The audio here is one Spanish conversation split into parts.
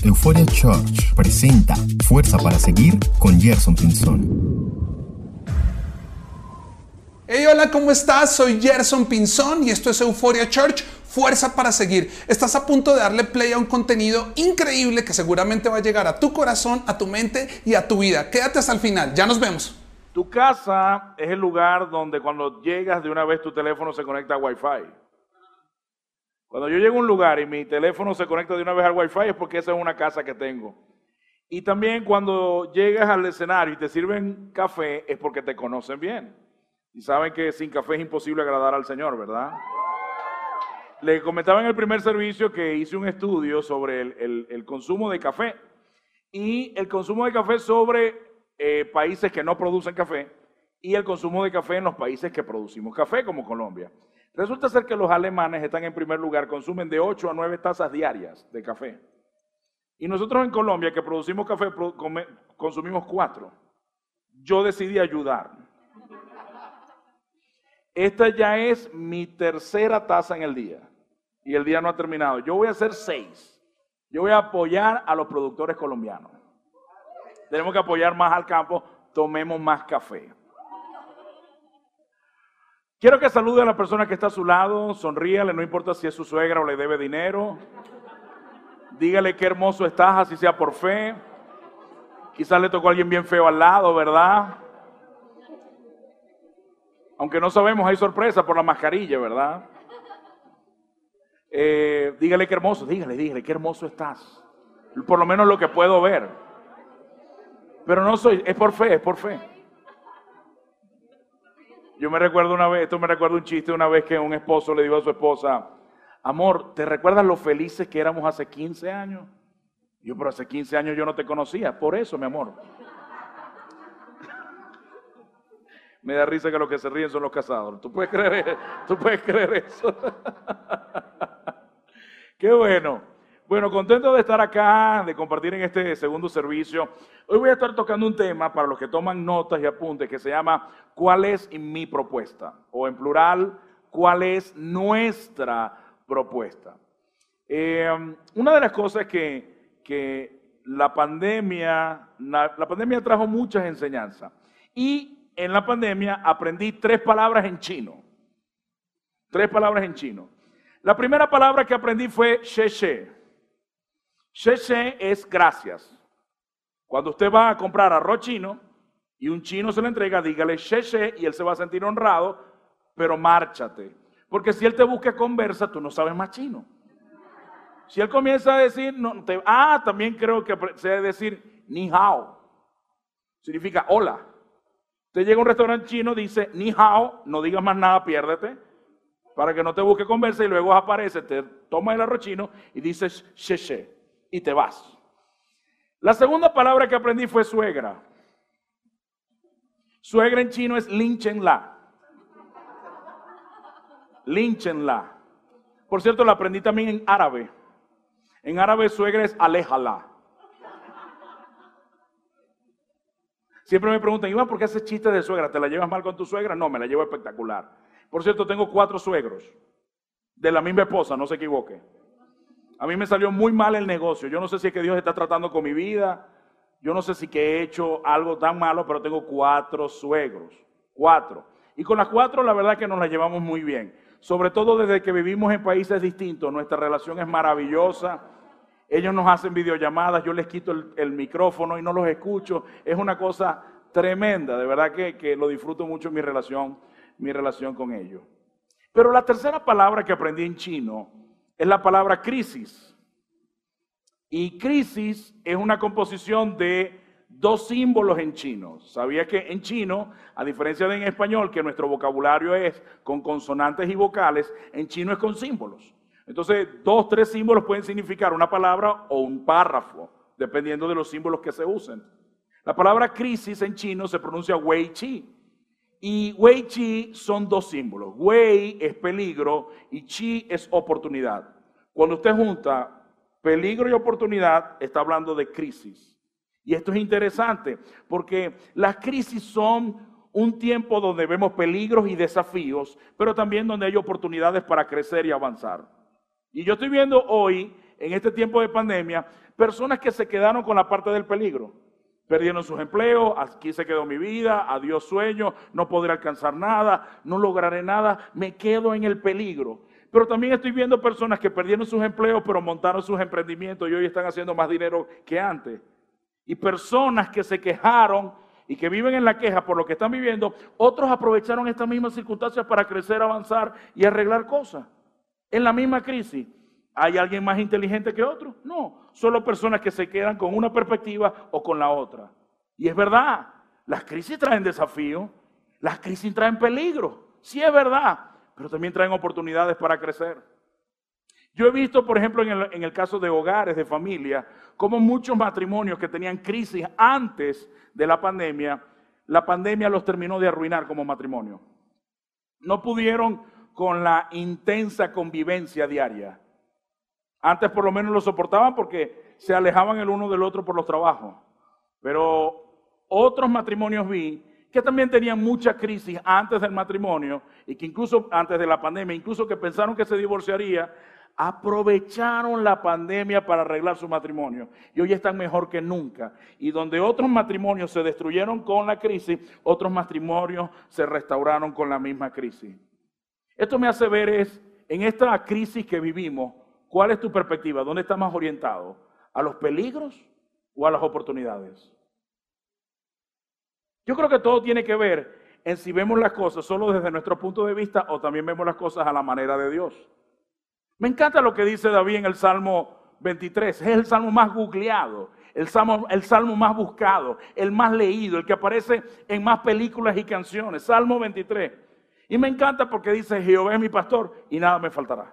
Euphoria Church presenta Fuerza para Seguir con Gerson Pinzón. Hey, hola, ¿cómo estás? Soy Gerson Pinzón y esto es Euphoria Church, Fuerza para Seguir. Estás a punto de darle play a un contenido increíble que seguramente va a llegar a tu corazón, a tu mente y a tu vida. Quédate hasta el final, ya nos vemos. Tu casa es el lugar donde cuando llegas de una vez tu teléfono se conecta a Wi-Fi. Cuando yo llego a un lugar y mi teléfono se conecta de una vez al Wi-Fi es porque esa es una casa que tengo. Y también cuando llegas al escenario y te sirven café es porque te conocen bien. Y saben que sin café es imposible agradar al Señor, ¿verdad? Le comentaba en el primer servicio que hice un estudio sobre el, consumo de café y el consumo de café sobre eh, países que no producen café y el consumo de café en los países que producimos café, como Colombia. Resulta ser que los alemanes están en primer lugar, consumen de 8 a 9 tazas diarias de café. Y nosotros en Colombia, que producimos café, consumimos 4. Yo decidí ayudar. Esta ya es mi tercera taza en el día. Y el día no ha terminado. Yo voy a hacer 6. Yo voy a apoyar a los productores colombianos. Tenemos que apoyar más al campo. Tomemos más café. Quiero que salude a la persona que está a su lado, sonríale, no importa si es su suegra o le debe dinero. Dígale qué hermoso estás, así sea por fe. Quizás le tocó a alguien bien feo al lado, ¿verdad? Aunque no sabemos, hay sorpresa por la mascarilla, ¿verdad? Eh, dígale qué hermoso, dígale, dígale qué hermoso estás. Por lo menos lo que puedo ver. Pero no soy, es por fe, es por fe. Yo me recuerdo una vez, esto me recuerda un chiste una vez que un esposo le dijo a su esposa, amor, ¿te recuerdas lo felices que éramos hace 15 años? Yo, pero hace 15 años yo no te conocía, por eso, mi amor. me da risa que los que se ríen son los casados. ¿Tú puedes creer, tú puedes creer eso? Qué bueno. Bueno, contento de estar acá, de compartir en este segundo servicio. Hoy voy a estar tocando un tema para los que toman notas y apuntes que se llama ¿Cuál es mi propuesta? O en plural, ¿cuál es nuestra propuesta? Eh, una de las cosas que, que la pandemia, la, pandemia trajo muchas enseñanzas. Y en la pandemia aprendí tres palabras en chino. Tres palabras en chino. La primera palabra que aprendí fue she Sheshe es gracias. Cuando usted va a comprar arroz chino y un chino se le entrega, dígale Sheshe y él se va a sentir honrado, pero márchate. Porque si él te busca conversa, tú no sabes más chino. Si él comienza a decir, no, ah, también creo que se debe decir ni hao. Significa hola. Usted llega a un restaurante chino, dice ni hao, no digas más nada, piérdete. Para que no te busque conversa y luego aparece, te toma el arroz chino y dices sheshe y te vas. La segunda palabra que aprendí fue suegra. Suegra en chino es linchenla. Linchenla. Por cierto, la aprendí también en árabe. En árabe suegra es aléjala. Siempre me preguntan, Iván, ¿por qué haces chiste de suegra? ¿Te la llevas mal con tu suegra? No, me la llevo espectacular. Por cierto, tengo cuatro suegros. De la misma esposa, no se equivoque. A mí me salió muy mal el negocio. Yo no sé si es que Dios está tratando con mi vida. Yo no sé si que he hecho algo tan malo, pero tengo cuatro suegros. Cuatro. Y con las cuatro la verdad que nos las llevamos muy bien. Sobre todo desde que vivimos en países distintos. Nuestra relación es maravillosa. Ellos nos hacen videollamadas, yo les quito el, micrófono y no los escucho. Es una cosa tremenda. De verdad que, que lo disfruto mucho mi relación, mi relación con ellos. Pero la tercera palabra que aprendí en chino es la palabra crisis. Y crisis es una composición de dos símbolos en chino. ¿Sabía que en chino, a diferencia de en español, que nuestro vocabulario es con consonantes y vocales, en chino es con símbolos? Entonces, dos, tres símbolos pueden significar una palabra o un párrafo, dependiendo de los símbolos que se usen. La palabra crisis en chino se pronuncia wei chi. Y wei chi son dos símbolos. Wei es peligro y chi es oportunidad. Cuando usted junta peligro y oportunidad, está hablando de crisis. Y esto es interesante porque las crisis son un tiempo donde vemos peligros y desafíos, pero también donde hay oportunidades para crecer y avanzar. Y yo estoy viendo hoy en este tiempo de pandemia personas que se quedaron con la parte del peligro. Perdieron sus empleos, aquí se quedó mi vida, adiós sueño, no podré alcanzar nada, no lograré nada, me quedo en el peligro. Pero también estoy viendo personas que perdieron sus empleos, pero montaron sus emprendimientos y hoy están haciendo más dinero que antes. Y personas que se quejaron y que viven en la queja por lo que están viviendo, otros aprovecharon estas mismas circunstancias para crecer, avanzar y arreglar cosas. En la misma crisis. ¿Hay alguien más inteligente que otro? No, solo personas que se quedan con una perspectiva o con la otra. Y es verdad, las crisis traen desafíos, las crisis traen peligro, sí es verdad, pero también traen oportunidades para crecer. Yo he visto, por ejemplo, en el, en el caso de hogares, de familia, como muchos matrimonios que tenían crisis antes de la pandemia, la pandemia los terminó de arruinar como matrimonio. No pudieron con la intensa convivencia diaria. Antes por lo menos lo soportaban porque se alejaban el uno del otro por los trabajos. Pero otros matrimonios vi que también tenían mucha crisis antes del matrimonio y que incluso antes de la pandemia, incluso que pensaron que se divorciaría, aprovecharon la pandemia para arreglar su matrimonio y hoy están mejor que nunca. Y donde otros matrimonios se destruyeron con la crisis, otros matrimonios se restauraron con la misma crisis. Esto me hace ver es, en esta crisis que vivimos, ¿Cuál es tu perspectiva? ¿Dónde estás más orientado? ¿A los peligros o a las oportunidades? Yo creo que todo tiene que ver en si vemos las cosas solo desde nuestro punto de vista o también vemos las cosas a la manera de Dios. Me encanta lo que dice David en el Salmo 23. Es el salmo más googleado, el salmo, el salmo más buscado, el más leído, el que aparece en más películas y canciones. Salmo 23. Y me encanta porque dice, Jehová es mi pastor y nada me faltará.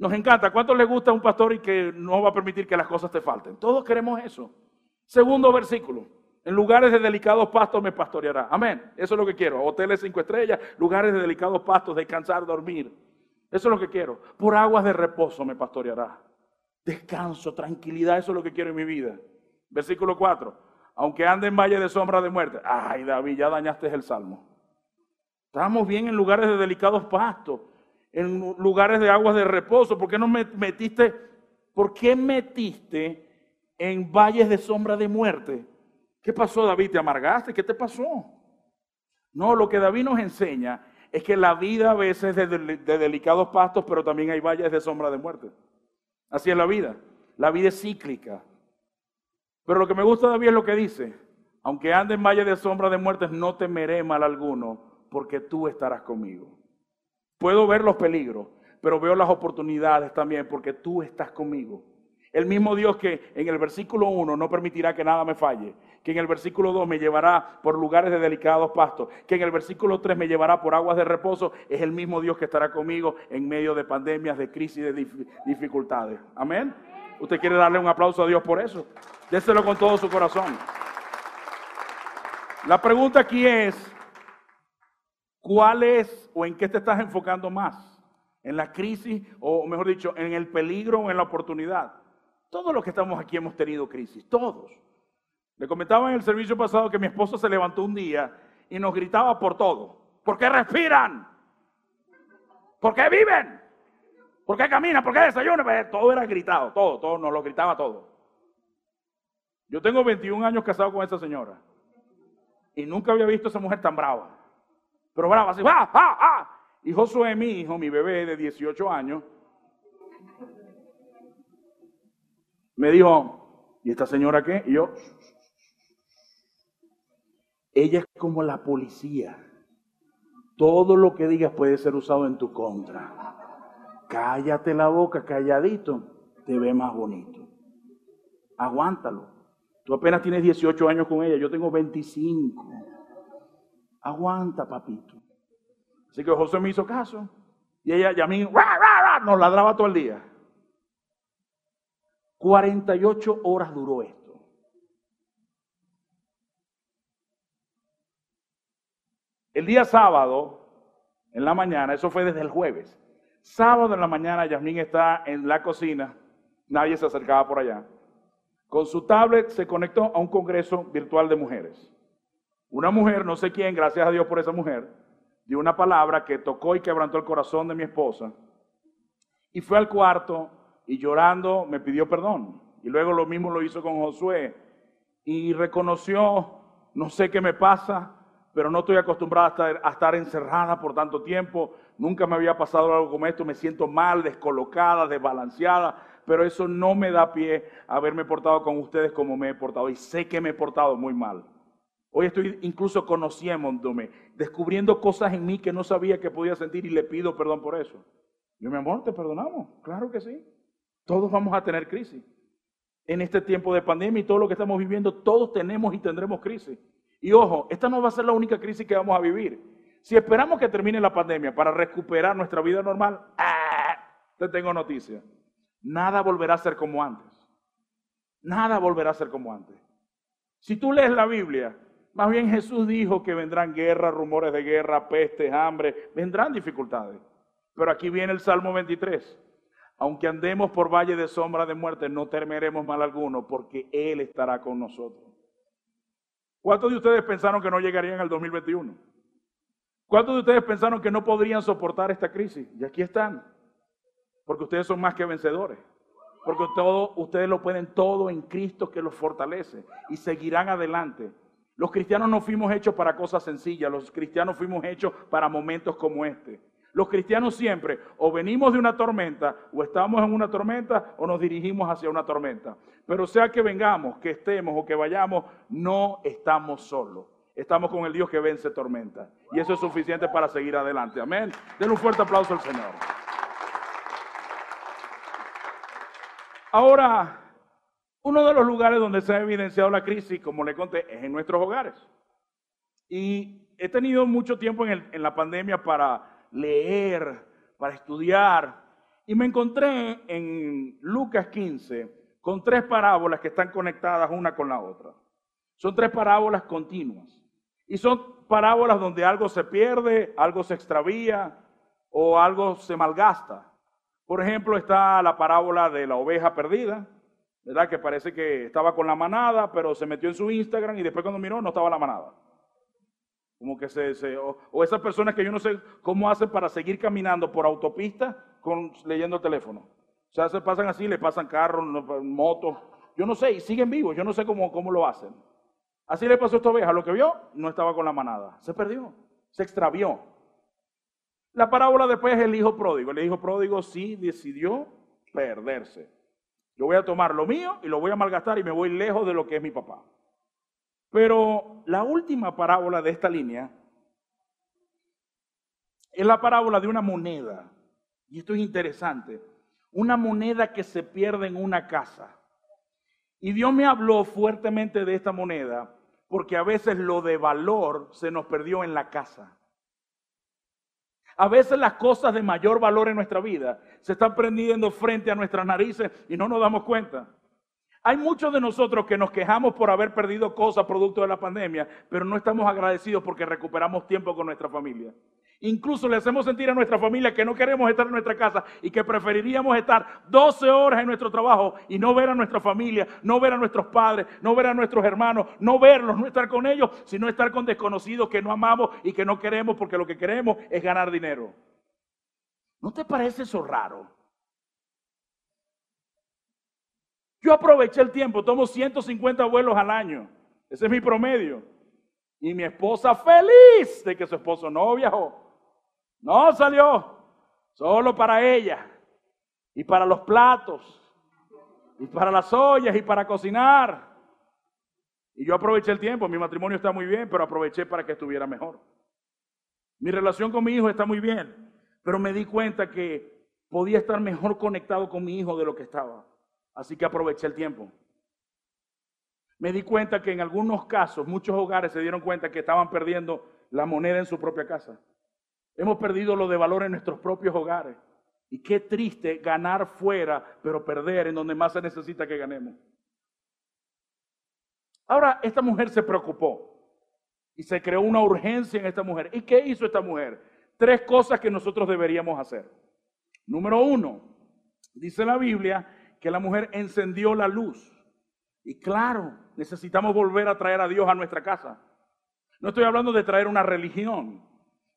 Nos encanta. ¿Cuánto le gusta a un pastor y que no va a permitir que las cosas te falten? Todos queremos eso. Segundo versículo. En lugares de delicados pastos me pastoreará. Amén. Eso es lo que quiero. Hoteles cinco estrellas, lugares de delicados pastos, descansar, dormir. Eso es lo que quiero. Por aguas de reposo me pastoreará. Descanso, tranquilidad, eso es lo que quiero en mi vida. Versículo 4. Aunque ande en valle de sombra de muerte. Ay, David, ya dañaste el salmo. Estamos bien en lugares de delicados pastos en lugares de aguas de reposo? ¿Por qué no metiste, por qué metiste en valles de sombra de muerte? ¿Qué pasó, David? ¿Te amargaste? ¿Qué te pasó? No, lo que David nos enseña es que la vida a veces es de, de delicados pastos, pero también hay valles de sombra de muerte. Así es la vida. La vida es cíclica. Pero lo que me gusta David es lo que dice. Aunque ande en valle de sombra de muerte, no temeré mal alguno, porque tú estarás conmigo. Puedo ver los peligros, pero veo las oportunidades también porque tú estás conmigo. El mismo Dios que en el versículo 1 no permitirá que nada me falle, que en el versículo 2 me llevará por lugares de delicados pastos, que en el versículo 3 me llevará por aguas de reposo, es el mismo Dios que estará conmigo en medio de pandemias, de crisis, de dificultades. Amén. ¿Usted quiere darle un aplauso a Dios por eso? Déselo con todo su corazón. La pregunta aquí es, ¿Cuál es o en qué te estás enfocando más? ¿En la crisis o mejor dicho, en el peligro o en la oportunidad? Todos los que estamos aquí hemos tenido crisis, todos. Le comentaba en el servicio pasado que mi esposo se levantó un día y nos gritaba por todo. ¿Por qué respiran? ¿Por qué viven? ¿Por qué caminan? ¿Por qué desayunan? Pues, todo era gritado, todo, todo, nos lo gritaba todo. Yo tengo 21 años casado con esa señora y nunca había visto a esa mujer tan brava. Pero brava, así, ¡ah, ah, ah! Y Josué, mi hijo, mi bebé de 18 años, me dijo, ¿y esta señora qué? Y yo, ella es como la policía. Todo lo que digas puede ser usado en tu contra. Cállate la boca, calladito, te ve más bonito. Aguántalo. Tú apenas tienes 18 años con ella, yo tengo 25. Aguanta, papito. Así que José me hizo caso. Y ella, y a mí, nos ladraba todo el día. 48 horas duró esto. El día sábado, en la mañana, eso fue desde el jueves. Sábado en la mañana, Yasmín está en la cocina, nadie se acercaba por allá. Con su tablet se conectó a un congreso virtual de mujeres. Una mujer, no sé quién, gracias a Dios por esa mujer, dio una palabra que tocó y quebrantó el corazón de mi esposa. Y fue al cuarto y llorando me pidió perdón. Y luego lo mismo lo hizo con Josué y reconoció, no sé qué me pasa, pero no estoy acostumbrada a estar, a estar, encerrada por tanto tiempo. Nunca me había pasado algo como esto. Me siento mal, descolocada, desbalanceada. Pero eso no me da pie a haberme portado con ustedes como me he portado. Y sé que me he portado muy mal. Hoy estoy incluso conociéndome, descubriendo cosas en mí que no sabía que podía sentir y le pido perdón por eso. Yo, mi amor, te perdonamos. Claro que sí. Todos vamos a tener crisis. En este tiempo de pandemia y todo lo que estamos viviendo, todos tenemos y tendremos crisis. Y ojo, esta no va a ser la única crisis que vamos a vivir. Si esperamos que termine la pandemia para recuperar nuestra vida normal, ¡ah! te tengo noticia. Nada volverá a ser como antes. Nada volverá a ser como antes. Si tú lees la Biblia, más bien Jesús dijo que vendrán guerras, rumores de guerra, pestes, hambre, vendrán dificultades. Pero aquí viene el Salmo 23. Aunque andemos por valle de sombra de muerte, no temeremos mal alguno, porque Él estará con nosotros. ¿Cuántos de ustedes pensaron que no llegarían al 2021? ¿Cuántos de ustedes pensaron que no podrían soportar esta crisis? Y aquí están. Porque ustedes son más que vencedores. Porque todo, ustedes lo pueden todo en Cristo que los fortalece. Y seguirán adelante. Los cristianos no fuimos hechos para cosas sencillas. Los cristianos fuimos hechos para momentos como este. Los cristianos siempre o venimos de una tormenta o estamos en una tormenta o nos dirigimos hacia una tormenta. Pero sea que vengamos, que estemos o que vayamos, no estamos solos. Estamos con el Dios que vence tormenta. Y eso es suficiente para seguir adelante. Amén. Den un fuerte aplauso al Señor. Ahora, uno de los lugares donde se ha evidenciado la crisis, como le conté, es en nuestros hogares. Y he tenido mucho tiempo en, en la pandemia para leer, para estudiar. Y me encontré en Lucas 15 con tres parábolas que están conectadas una con la otra. Son tres parábolas continuas. Y son parábolas donde algo se pierde, algo se extravía o algo se malgasta. Por ejemplo, está la parábola de la oveja perdida, ¿verdad? Que parece que estaba con la manada, pero se metió en su Instagram y después cuando miró no estaba la manada. Como que se, o, esas personas que yo no sé cómo hacen para seguir caminando por autopista con, leyendo el teléfono. O sea, se pasan así, le pasan carros, motos. Yo no sé, y siguen vivos, yo no sé cómo, cómo lo hacen. Así le pasó a esta oveja, lo que vio no estaba con la manada, se perdió, se extravió. La parábola después es el hijo pródigo. El hijo pródigo sí decidió perderse. Yo voy a tomar lo mío y lo voy a malgastar y me voy lejos de lo que es mi papá. Pero la última parábola de esta línea es la parábola de una moneda. Y esto es interesante. Una moneda que se pierde en una casa. Y Dios me habló fuertemente de esta moneda porque a veces lo de valor se nos perdió en la casa. A veces las cosas de mayor valor en nuestra vida se están prendiendo frente a nuestras narices y no nos damos cuenta. Hay muchos de nosotros que nos quejamos por haber perdido cosas producto de la pandemia, pero no estamos agradecidos porque recuperamos tiempo con nuestra familia. Incluso le hacemos sentir a nuestra familia que no queremos estar en nuestra casa y que preferiríamos estar 12 horas en nuestro trabajo y no ver a nuestra familia, no ver a nuestros padres, no ver a nuestros hermanos, no verlos, no estar con ellos, sino estar con desconocidos que no amamos y que no queremos porque lo que queremos es ganar dinero. ¿No te parece eso raro? Yo aproveché el tiempo, tomo 150 vuelos al año. Ese es mi promedio. Y mi esposa feliz de que su esposo no viajó. No salió. Solo para ella. Y para los platos. Y para las ollas y para cocinar. Y yo aproveché el tiempo. Mi matrimonio está muy bien, pero aproveché para que estuviera mejor. Mi relación con mi hijo está muy bien. Pero me di cuenta que podía estar mejor conectado con mi hijo de lo que estaba. Así que aproveché el tiempo. Me di cuenta que en algunos casos, muchos hogares se dieron cuenta que estaban perdiendo la moneda en su propia casa. Hemos perdido lo de valor en nuestros propios hogares. Y qué triste ganar fuera, pero perder en donde más se necesita que ganemos. Ahora, esta mujer se preocupó y se creó una urgencia en esta mujer. ¿Y qué hizo esta mujer? Tres cosas que nosotros deberíamos hacer. Número uno, dice la Biblia que la mujer encendió la luz. Y claro, necesitamos volver a traer a Dios a nuestra casa. No estoy hablando de traer una religión.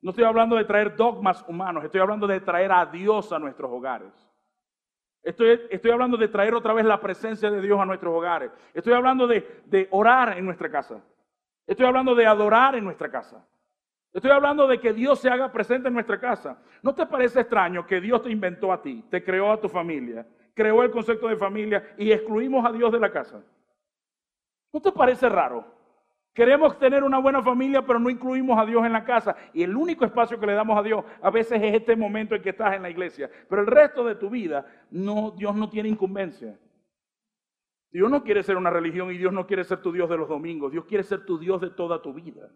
No estoy hablando de traer dogmas humanos. Estoy hablando de traer a Dios a nuestros hogares. Estoy, estoy hablando de traer otra vez la presencia de Dios a nuestros hogares. Estoy hablando de, de orar en nuestra casa. Estoy hablando de adorar en nuestra casa. Estoy hablando de que Dios se haga presente en nuestra casa. ¿No te parece extraño que Dios te inventó a ti, te creó a tu familia, creó el concepto de familia y excluimos a Dios de la casa? ¿No te parece raro? Queremos tener una buena familia, pero no incluimos a Dios en la casa. Y el único espacio que le damos a Dios a veces es este momento en que estás en la iglesia. Pero el resto de tu vida, Dios no tiene incumbencia. Dios no quiere ser una religión y Dios no quiere ser tu Dios de los domingos. Dios quiere ser tu Dios de toda tu vida.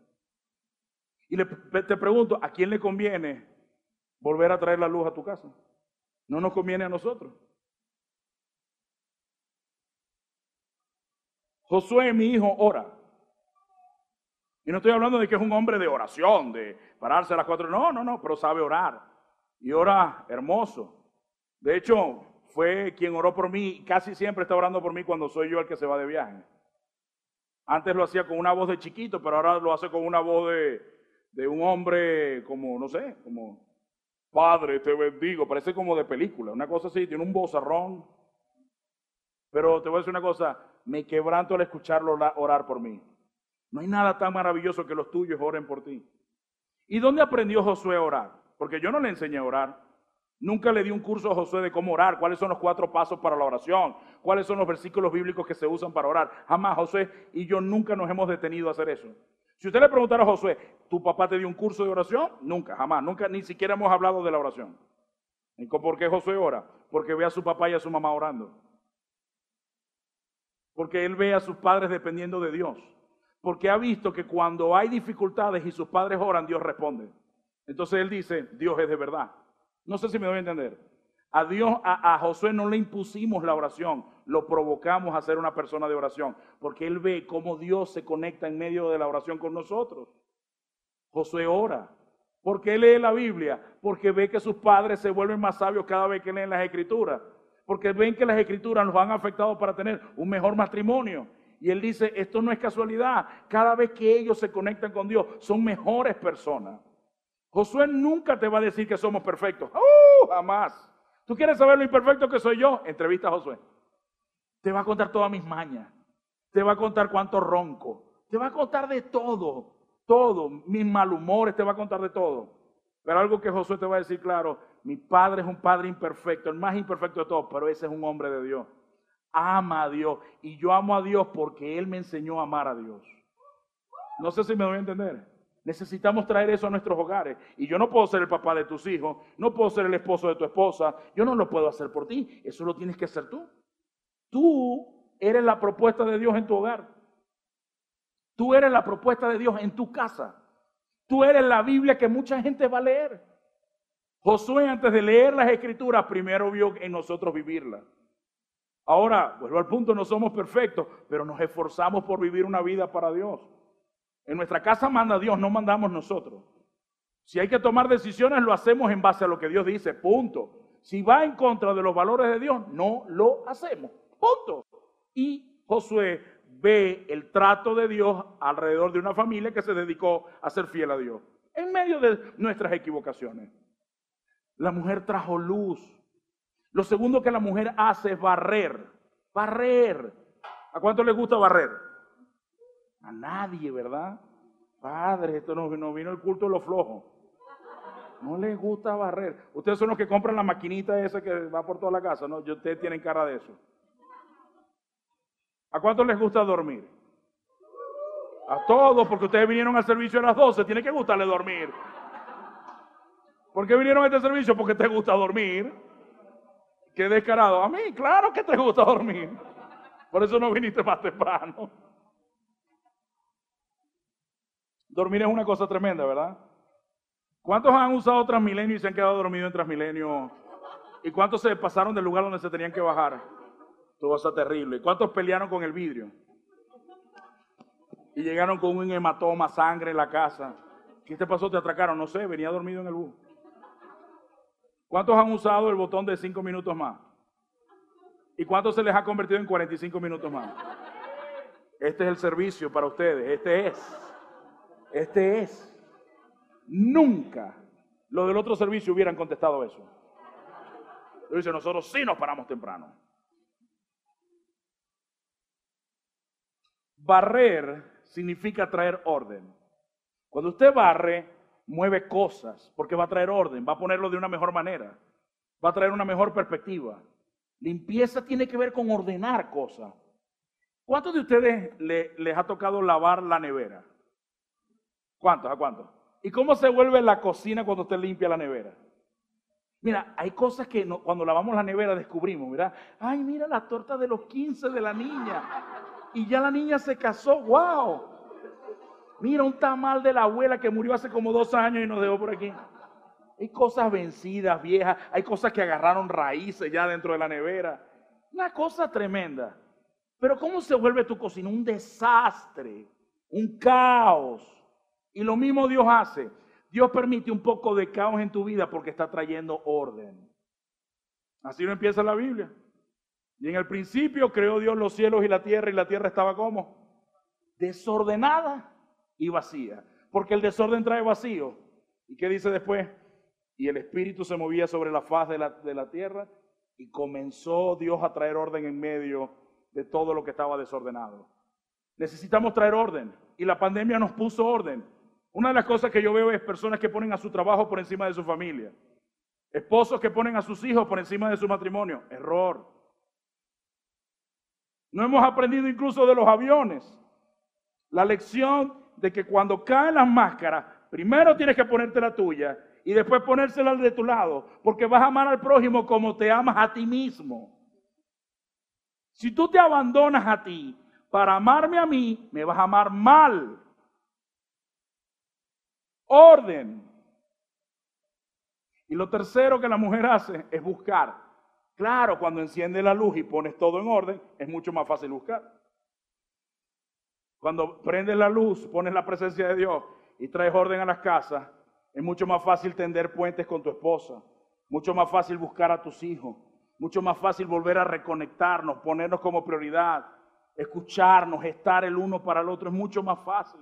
Y te pregunto, ¿a quién le conviene volver a traer la luz a tu casa? No nos conviene a nosotros. Josué, mi hijo, ora. Y no estoy hablando de que es un hombre de oración, de pararse a las cuatro. No, no, no, pero sabe orar. Y ora hermoso. De hecho, fue quien oró por mí. Casi siempre está orando por mí cuando soy yo el que se va de viaje. Antes lo hacía con una voz de chiquito, pero ahora lo hace con una voz de, de un hombre como, no sé, como Padre, te bendigo. Parece como de película, una cosa así. Tiene un vozarrón. Pero te voy a decir una cosa, me quebranto al escucharlo orar por mí. No hay nada tan maravilloso que los tuyos oren por ti. ¿Y dónde aprendió Josué a orar? Porque yo no le enseñé a orar. Nunca le di un curso a Josué de cómo orar, cuáles son los cuatro pasos para la oración, cuáles son los versículos bíblicos que se usan para orar. Jamás Josué y yo nunca nos hemos detenido a hacer eso. Si usted le preguntara a Josué, ¿tu papá te dio un curso de oración? Nunca, jamás, nunca, ni siquiera hemos hablado de la oración. ¿Por qué Josué ora? Porque ve a su papá y a su mamá orando. Porque él ve a sus padres dependiendo de Dios porque ha visto que cuando hay dificultades y sus padres oran, Dios responde. Entonces él dice, Dios es de verdad. No sé si me voy a entender. A Dios, a, Josué no le impusimos la oración, lo provocamos a ser una persona de oración, porque él ve cómo Dios se conecta en medio de la oración con nosotros. Josué ora. ¿Por qué lee la Biblia? Porque ve que sus padres se vuelven más sabios cada vez que leen las escrituras. Porque ven que las escrituras nos han afectado para tener un mejor matrimonio. Y él dice, esto no es casualidad. Cada vez que ellos se conectan con Dios, son mejores personas. Josué nunca te va a decir que somos perfectos. ¡Uh! Jamás. ¿Tú quieres saber lo imperfecto que soy yo? Entrevista a Josué. Te va a contar todas mis mañas. Te va a contar cuánto ronco. Te va a contar de todo. Todo. Mis malhumores. Te va a contar de todo. Pero algo que Josué te va a decir claro. Mi padre es un padre imperfecto. El más imperfecto de todos. Pero ese es un hombre de Dios ama a Dios. Y yo amo a Dios porque Él me enseñó a amar a Dios. No sé si me voy a entender. Necesitamos traer eso a nuestros hogares. Y yo no puedo ser el papá de tus hijos, no puedo ser el esposo de tu esposa, yo no lo puedo hacer por ti. Eso lo tienes que hacer tú. Tú eres la propuesta de Dios en tu hogar. Tú eres la propuesta de Dios en tu casa. Tú eres la Biblia que mucha gente va a leer. Josué antes de leer las escrituras primero vio en nosotros vivirlas. Ahora, vuelvo al punto, no somos perfectos, pero nos esforzamos por vivir una vida para Dios. En nuestra casa manda Dios, no mandamos nosotros. Si hay que tomar decisiones, lo hacemos en base a lo que Dios dice, punto. Si va en contra de los valores de Dios, no lo hacemos, punto. Y Josué ve el trato de Dios alrededor de una familia que se dedicó a ser fiel a Dios, en medio de nuestras equivocaciones. La mujer trajo luz, lo segundo que la mujer hace es barrer. Barrer. ¿A cuánto le gusta barrer? A nadie, ¿verdad? Padre, esto no, vino el culto de los flojos. No les gusta barrer. Ustedes son los que compran la maquinita esa que va por toda la casa, ¿no? Ustedes tienen cara de eso. ¿A cuánto les gusta dormir? A todos, porque ustedes vinieron al servicio a las 12, tiene que gustarle dormir. ¿Por qué vinieron a este servicio? Porque te gusta dormir. Qué descarado. A mí, claro que te gusta dormir. Por eso no viniste más temprano. Dormir es una cosa tremenda, ¿verdad? ¿Cuántos han usado Transmilenio y se han quedado dormidos en Transmilenio? ¿Y cuántos se pasaron del lugar donde se tenían que bajar? Todo eso terrible. ¿Cuántos pelearon con el vidrio? Y llegaron con un hematoma, sangre en la casa. ¿Qué te pasó? ¿Te atracaron? No sé, venía dormido en el bus. ¿Cuántos han usado el botón de 5 minutos más? ¿Y cuántos se les ha convertido en 45 minutos más? Este es el servicio para ustedes. Este es. Este es. Nunca lo del otro servicio hubieran contestado eso. dice, nosotros sí nos paramos temprano. Barrer significa traer orden. Cuando usted barre, mueve cosas, porque va a traer orden, va a ponerlo de una mejor manera, va a traer una mejor perspectiva. Limpieza tiene que ver con ordenar cosas. ¿Cuántos de ustedes les ha tocado lavar la nevera? ¿Cuántos? ¿A cuántos? ¿Y cómo se vuelve la cocina cuando usted limpia la nevera? Mira, hay cosas que cuando lavamos la nevera descubrimos, ¿verdad? Ay, mira la torta de los 15 de la niña. Y ya la niña se casó, wow. Mira un tamal de la abuela que murió hace como dos años y nos dejó por aquí. Hay cosas vencidas, viejas, hay cosas que agarraron raíces ya dentro de la nevera. Una cosa tremenda. Pero ¿cómo se vuelve tu cocina? Un desastre, un caos. Y lo mismo Dios hace. Dios permite un poco de caos en tu vida porque está trayendo orden. Así no empieza la Biblia. Y en el principio creó Dios los cielos y la tierra y la tierra estaba como desordenada y vacía. Porque el desorden trae vacío. ¿Y qué dice después? Y el espíritu se movía sobre la faz de la, de la tierra y comenzó Dios a traer orden en medio de todo lo que estaba desordenado. Necesitamos traer orden y la pandemia nos puso orden. Una de las cosas que yo veo es personas que ponen a su trabajo por encima de su familia. Esposos que ponen a sus hijos por encima de su matrimonio. Error. No hemos aprendido incluso de los aviones. La lección de que cuando caen las máscaras, primero tienes que ponerte la tuya y después ponérsela de tu lado, porque vas a amar al prójimo como te amas a ti mismo. Si tú te abandonas a ti para amarme a mí, me vas a amar mal orden. Y lo tercero que la mujer hace es buscar. Claro, cuando enciende la luz y pones todo en orden, es mucho más fácil buscar. Cuando prendes la luz, pones la presencia de Dios y traes orden a las casas, es mucho más fácil tender puentes con tu esposa, mucho más fácil buscar a tus hijos, mucho más fácil volver a reconectarnos, ponernos como prioridad, escucharnos, estar el uno para el otro, es mucho más fácil.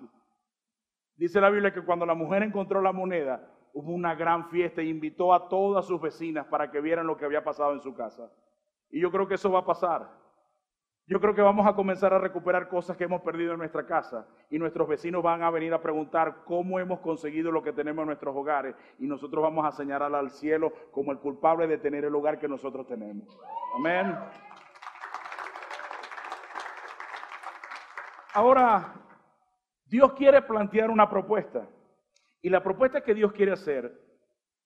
Dice la Biblia que cuando la mujer encontró la moneda, hubo una gran fiesta e invitó a todas sus vecinas para que vieran lo que había pasado en su casa. Y yo creo que eso va a pasar. Yo creo que vamos a comenzar a recuperar cosas que hemos perdido en nuestra casa y nuestros vecinos van a venir a preguntar cómo hemos conseguido lo que tenemos en nuestros hogares y nosotros vamos a señalar al cielo como el culpable de tener el hogar que nosotros tenemos. Amén. Ahora, Dios quiere plantear una propuesta. Y la propuesta que Dios quiere hacer,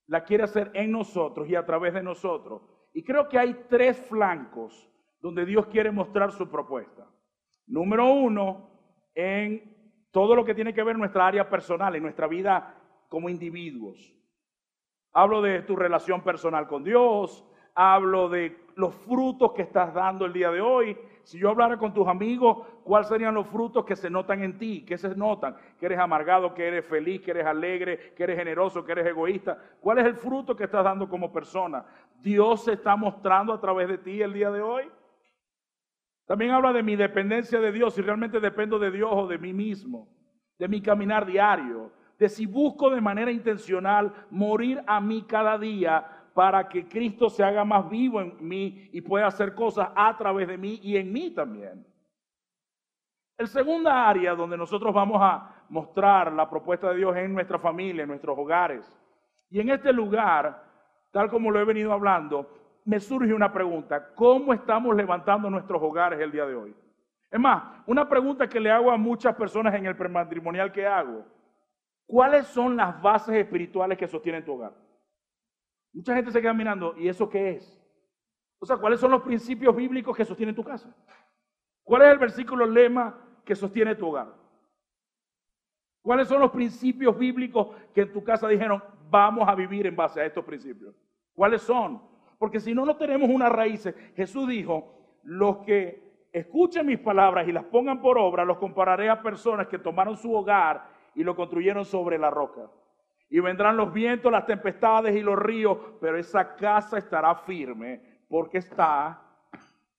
la quiere hacer en nosotros y a través de nosotros. Y creo que hay tres flancos donde Dios quiere mostrar su propuesta. Número uno, en todo lo que tiene que ver nuestra área personal, en nuestra vida como individuos. Hablo de tu relación personal con Dios, hablo de los frutos que estás dando el día de hoy, si yo hablara con tus amigos, ¿cuáles serían los frutos que se notan en ti? ¿Qué se notan? Que eres amargado, que eres feliz, que eres alegre, que eres generoso, que eres egoísta. ¿Cuál es el fruto que estás dando como persona? Dios se está mostrando a través de ti el día de hoy. También habla de mi dependencia de Dios, si realmente dependo de Dios o de mí mismo, de mi caminar diario, de si busco de manera intencional morir a mí cada día para que Cristo se haga más vivo en mí y pueda hacer cosas a través de mí y en mí también. El segunda área donde nosotros vamos a mostrar la propuesta de Dios es en nuestra familia, en nuestros hogares. Y en este lugar, tal como lo he venido hablando, me surge una pregunta. ¿Cómo estamos levantando nuestros hogares el día de hoy? Es más, una pregunta que le hago a muchas personas en el prematrimonial que hago. ¿Cuáles son las bases espirituales que sostienen tu hogar? Mucha gente se queda mirando, ¿y eso qué es? O sea, ¿cuáles son los principios bíblicos que sostienen tu casa? ¿Cuál es el versículo lema que sostiene tu hogar? ¿Cuáles son los principios bíblicos que en tu casa dijeron, vamos a vivir en base a estos principios? ¿Cuáles son? Porque si no, no tenemos unas raíces. Jesús dijo, los que escuchen mis palabras y las pongan por obra, los compararé a personas que tomaron su hogar y lo construyeron sobre la roca. Y vendrán los vientos, las tempestades y los ríos, pero esa casa estará firme porque está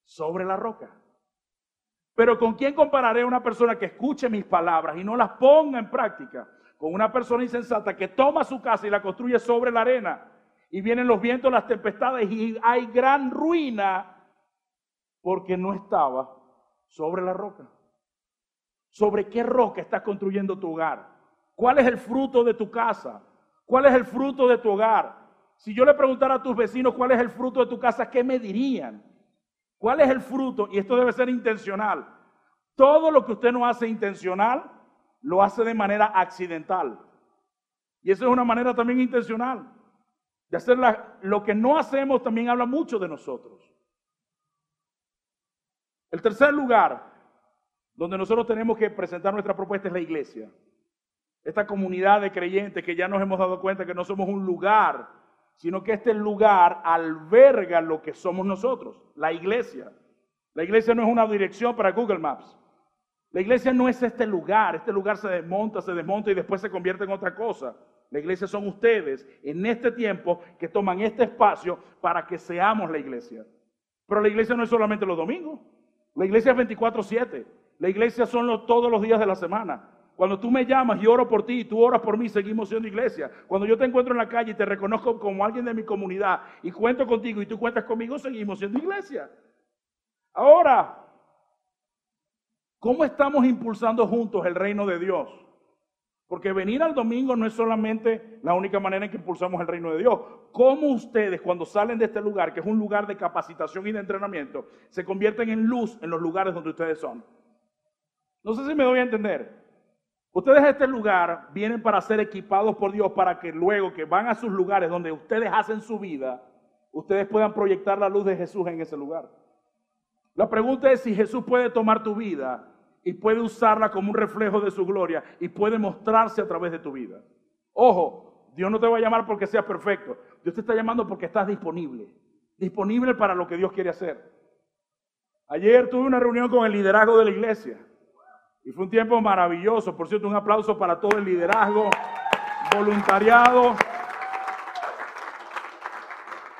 sobre la roca. Pero ¿con quién compararé a una persona que escuche mis palabras y no las ponga en práctica? Con una persona insensata que toma su casa y la construye sobre la arena. Y vienen los vientos, las tempestades y hay gran ruina porque no estaba sobre la roca. ¿Sobre qué roca estás construyendo tu hogar? ¿Cuál es el fruto de tu casa? ¿Cuál es el fruto de tu hogar? Si yo le preguntara a tus vecinos cuál es el fruto de tu casa, ¿qué me dirían? ¿Cuál es el fruto? Y esto debe ser intencional. Todo lo que usted no hace intencional, lo hace de manera accidental. Y eso es una manera también intencional. De hacer lo que no hacemos también habla mucho de nosotros. El tercer lugar donde nosotros tenemos que presentar nuestra propuesta es la iglesia. Esta comunidad de creyentes que ya nos hemos dado cuenta que no somos un lugar, sino que este lugar alberga lo que somos nosotros, la iglesia. La iglesia no es una dirección para Google Maps. La iglesia no es este lugar, este lugar se desmonta, se desmonta y después se convierte en otra cosa. La iglesia son ustedes en este tiempo que toman este espacio para que seamos la iglesia. Pero la iglesia no es solamente los domingos. La iglesia es 24/7. La iglesia son todos los días de la semana. Cuando tú me llamas y oro por ti y tú oras por mí, seguimos siendo iglesia. Cuando yo te encuentro en la calle y te reconozco como alguien de mi comunidad y cuento contigo y tú cuentas conmigo, seguimos siendo iglesia. Ahora, ¿Cómo estamos impulsando juntos el reino de Dios? Porque venir al domingo no es solamente la única manera en que impulsamos el reino de Dios. ¿Cómo ustedes cuando salen de este lugar, que es un lugar de capacitación y de entrenamiento, se convierten en luz en los lugares donde ustedes son? No sé si me doy a entender. Ustedes a este lugar vienen para ser equipados por Dios para que luego que van a sus lugares donde ustedes hacen su vida, ustedes puedan proyectar la luz de Jesús en ese lugar. La pregunta es si Jesús puede tomar tu vida y puede usarla como un reflejo de su gloria y puede mostrarse a través de tu vida. Ojo, Dios no te va a llamar porque seas perfecto. Dios te está llamando porque estás disponible. Disponible para lo que Dios quiere hacer. Ayer tuve una reunión con el liderazgo de la iglesia. Y fue un tiempo maravilloso. Por cierto, un aplauso para todo el liderazgo, voluntariado.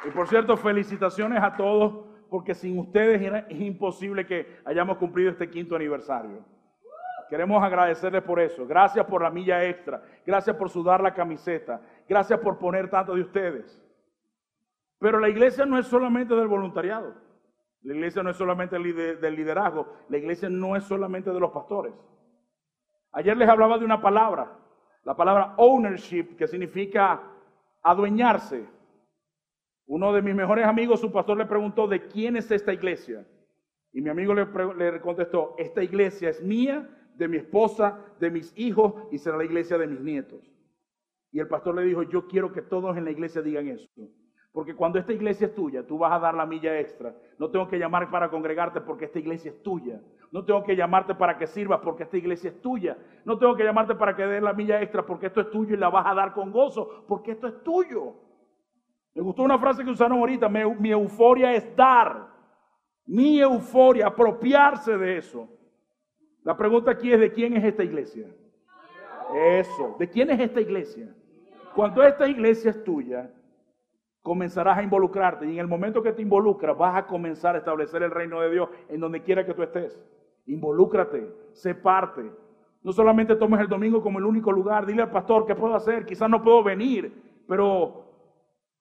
Y por cierto, felicitaciones a todos porque sin ustedes es imposible que hayamos cumplido este quinto aniversario. Queremos agradecerles por eso. Gracias por la milla extra. Gracias por sudar la camiseta. Gracias por poner tanto de ustedes. Pero la iglesia no es solamente del voluntariado. La iglesia no es solamente del liderazgo. La iglesia no es solamente de los pastores. Ayer les hablaba de una palabra, la palabra ownership, que significa adueñarse. Uno de mis mejores amigos, su pastor le preguntó, ¿de quién es esta iglesia? Y mi amigo le, le contestó, esta iglesia es mía, de mi esposa, de mis hijos y será la iglesia de mis nietos. Y el pastor le dijo, yo quiero que todos en la iglesia digan eso. Porque cuando esta iglesia es tuya, tú vas a dar la milla extra. No tengo que llamar para congregarte porque esta iglesia es tuya. No tengo que llamarte para que sirvas porque esta iglesia es tuya. No tengo que llamarte para que des la milla extra porque esto es tuyo y la vas a dar con gozo porque esto es tuyo. Me gustó una frase que usaron ahorita, mi, euforia es dar. Mi euforia, apropiarse de eso. La pregunta aquí es, ¿de quién es esta iglesia? Eso, ¿de quién es esta iglesia? Cuando esta iglesia es tuya, comenzarás a involucrarte y en el momento que te involucras vas a comenzar a establecer el reino de Dios en donde quiera que tú estés. Involúcrate, sé parte. No solamente tomes el domingo como el único lugar, dile al pastor qué puedo hacer, quizás no puedo venir, pero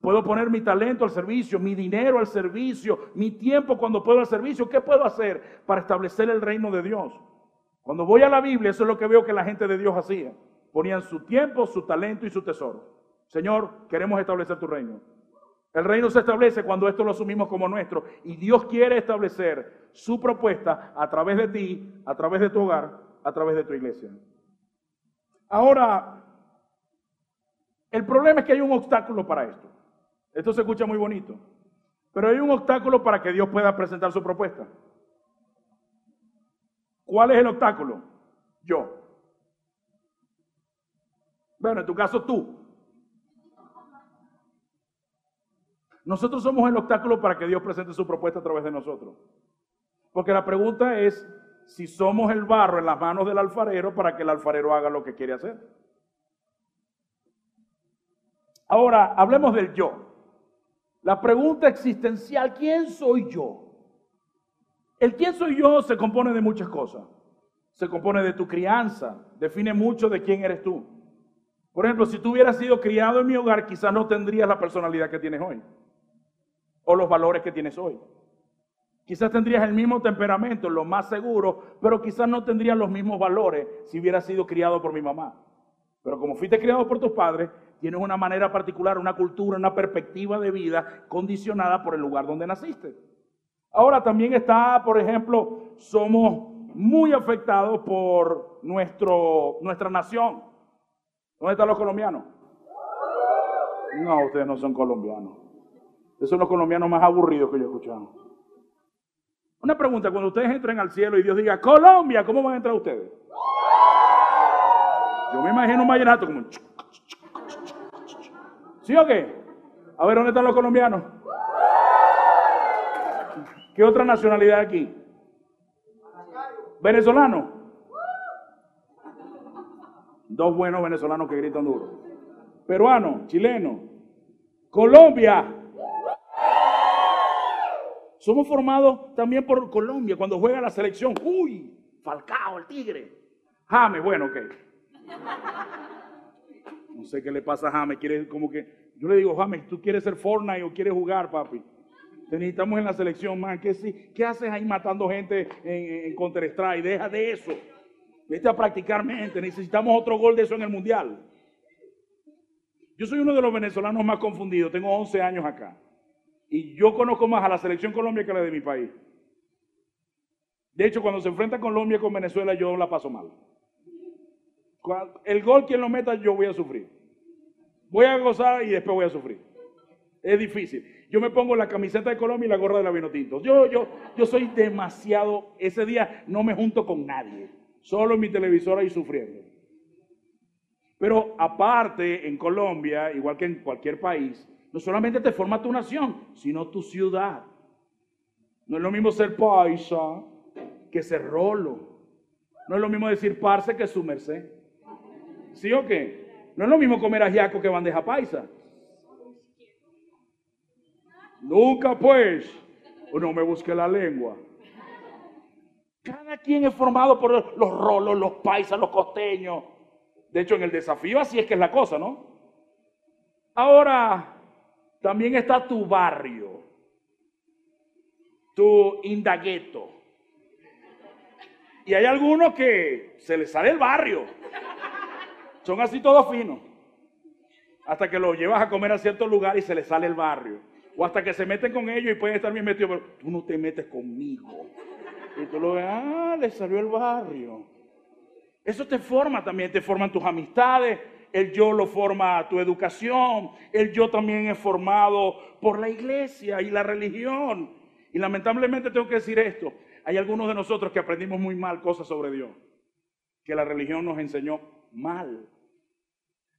Puedo poner mi talento al servicio, mi dinero al servicio, mi tiempo cuando puedo al servicio. ¿Qué puedo hacer para establecer el reino de Dios? Cuando voy a la Biblia, eso es lo que veo que la gente de Dios hacía. Ponían su tiempo, su talento y su tesoro. Señor, queremos establecer tu reino. El reino se establece cuando esto lo asumimos como nuestro. Y Dios quiere establecer su propuesta a través de ti, a través de tu hogar, a través de tu iglesia. Ahora, el problema es que hay un obstáculo para esto. Esto se escucha muy bonito. Pero hay un obstáculo para que Dios pueda presentar su propuesta. ¿Cuál es el obstáculo? Yo. Bueno, en tu caso tú. Nosotros somos el obstáculo para que Dios presente su propuesta a través de nosotros. Porque la pregunta es si somos el barro en las manos del alfarero para que el alfarero haga lo que quiere hacer. Ahora, hablemos del yo. La pregunta existencial, ¿quién soy yo? El quién soy yo se compone de muchas cosas. Se compone de tu crianza, define mucho de quién eres tú. Por ejemplo, si tú hubieras sido criado en mi hogar, quizás no tendrías la personalidad que tienes hoy. O los valores que tienes hoy. Quizás tendrías el mismo temperamento, lo más seguro, pero quizás no tendrías los mismos valores si hubieras sido criado por mi mamá. Pero como fuiste criado por tus padres, tienes una manera particular, una cultura, una perspectiva de vida condicionada por el lugar donde naciste. Ahora también está, por ejemplo, somos muy afectados por nuestro, nuestra nación. ¿Dónde están los colombianos? No, ustedes no son colombianos. Esos son los colombianos más aburridos que yo he escuchado. Una pregunta, cuando ustedes entren al cielo y Dios diga, Colombia, ¿cómo van a entrar ustedes? Yo me imagino un vallenato como... ¿Sí o qué? A ver, ¿dónde están los colombianos? ¿Qué otra nacionalidad aquí? ¿Venezolano? Dos buenos venezolanos que gritan duro. Peruano, chileno. Colombia. Somos formados también por Colombia cuando juega la selección. Uy, Falcao, el tigre. James, bueno, ok. No sé qué le pasa a James. Quiere como que. Yo le digo, James, ¿tú quieres ser Fortnite o quieres jugar, papi? Te necesitamos en la selección, man. ¿Qué, ¿Qué haces ahí matando gente en, en Counter-Strike? Deja de eso. Vete a practicar mente. Necesitamos otro gol de eso en el Mundial. Yo soy uno de los venezolanos más confundidos. Tengo 11 años acá. Y yo conozco más a la selección Colombia que a la de mi país. De hecho, cuando se enfrenta Colombia con Venezuela, yo la paso mal. El gol, quien lo meta, yo voy a sufrir. Voy a gozar y después voy a sufrir. Es difícil. Yo me pongo la camiseta de Colombia y la gorra de la Vinotinto. Yo, yo, yo soy demasiado. Ese día no me junto con nadie. Solo en mi televisor ahí sufriendo. Pero aparte, en Colombia, igual que en cualquier país, no solamente te forma tu nación, sino tu ciudad. No es lo mismo ser paisa que ser rolo. No es lo mismo decir parce que su merced. ¿Sí o qué? No es lo mismo comer ajiaco que bandeja paisa. Nunca pues, no me busque la lengua. Cada quien es formado por los rolos, los paisas, los costeños. De hecho, en el desafío así es que es la cosa, ¿no? Ahora, también está tu barrio, tu indagueto. Y hay algunos que se les sale el barrio. Son así todos finos. Hasta que los llevas a comer a cierto lugar y se les sale el barrio. O hasta que se meten con ellos y pueden estar bien metidos, pero tú no te metes conmigo. Y tú lo ves, ah, le salió el barrio. Eso te forma también, te forman tus amistades, el yo lo forma tu educación, el yo también es formado por la iglesia y la religión. Y lamentablemente tengo que decir esto, hay algunos de nosotros que aprendimos muy mal cosas sobre Dios, que la religión nos enseñó mal.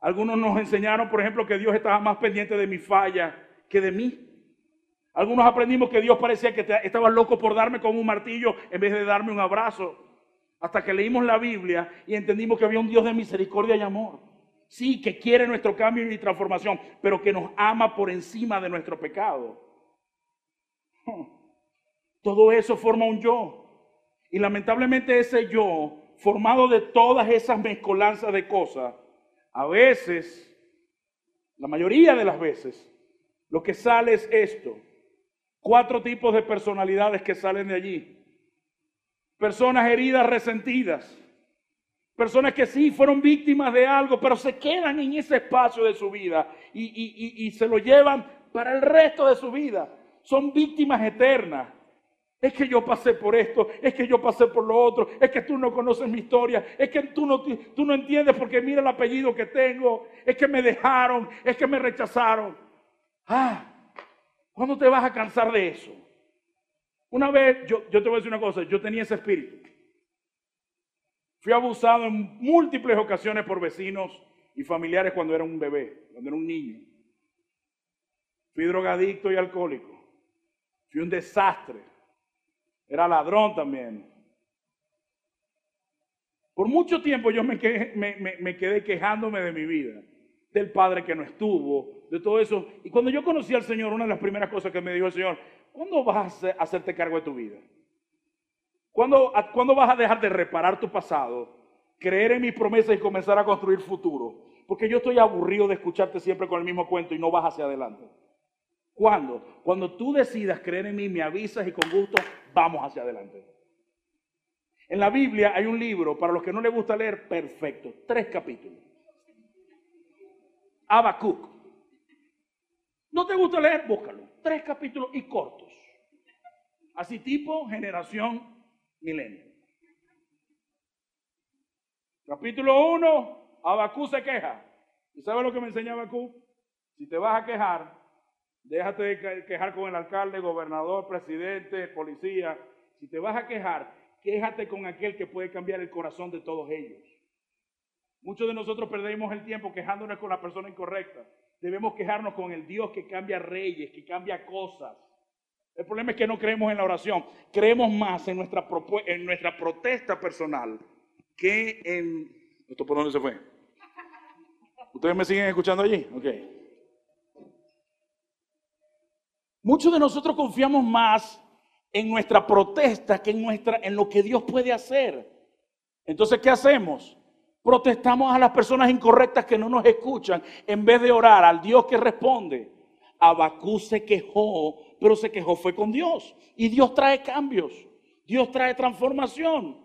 Algunos nos enseñaron, por ejemplo, que Dios estaba más pendiente de mi falla que de mí. Algunos aprendimos que Dios parecía que estaba loco por darme con un martillo en vez de darme un abrazo. Hasta que leímos la Biblia y entendimos que había un Dios de misericordia y amor. Sí, que quiere nuestro cambio y transformación, pero que nos ama por encima de nuestro pecado. Todo eso forma un yo. Y lamentablemente ese yo, formado de todas esas mezcolanzas de cosas, a veces, la mayoría de las veces, lo que sale es esto. Cuatro tipos de personalidades que salen de allí. Personas heridas, resentidas Personas que sí fueron víctimas de algo, pero se quedan en ese espacio de su vida y, se lo llevan para el resto de su vida. Son víctimas eternas. Es que yo pasé por esto, es que yo pasé por lo otro, es que tú no conoces mi historia, es que tú no, tú no entiendes porque mira el apellido que tengo, es que me dejaron, es que me rechazaron. Ah, ¿cuándo te vas a cansar de eso? Una vez, yo, yo te voy a decir una cosa, yo tenía ese espíritu. Fui abusado en múltiples ocasiones por vecinos y familiares cuando era un bebé, cuando era un niño. Fui drogadicto y alcohólico. Fui un desastre. Era ladrón también. Por mucho tiempo yo me quedé, me, quedé quejándome de mi vida, del padre que no estuvo, de todo eso. Y cuando yo conocí al Señor, una de las primeras cosas que me dijo el Señor, ¿cuándo vas a hacerte cargo de tu vida? ¿Cuándo, vas a dejar de reparar tu pasado, creer en mis promesas y comenzar a construir futuro? Porque yo estoy aburrido de escucharte siempre con el mismo cuento y no vas hacia adelante. ¿Cuándo? Cuando tú decidas creer en mí, me avisas y con gusto vamos hacia adelante. En la Biblia hay un libro, para los que no les gusta leer, perfecto, tres capítulos. Habacuc. ¿No te gusta leer? Búscalo. Tres capítulos y cortos. Así tipo generación milenio. Capítulo 1, Abacú se queja. ¿Y sabes lo que me enseña Abacú? Si te vas a quejar, déjate de quejar con el alcalde, gobernador, presidente, policía. Si te vas a quejar, quéjate con aquel que puede cambiar el corazón de todos ellos. Muchos de nosotros perdemos el tiempo quejándonos con la persona incorrecta. Debemos quejarnos con el Dios que cambia reyes, que cambia cosas. El problema es que no creemos en la oración. Creemos más en nuestra, en nuestra protesta personal que en... ¿Esto por dónde se fue? ¿Ustedes me siguen escuchando allí? Ok. Muchos de nosotros confiamos más en nuestra protesta que en, nuestra, en lo que Dios puede hacer. Entonces, ¿qué hacemos? Protestamos a las personas incorrectas que no nos escuchan en vez de orar al Dios que responde. Abacú se quejó, pero se quejó fue con Dios. Y Dios trae cambios. Dios trae transformación.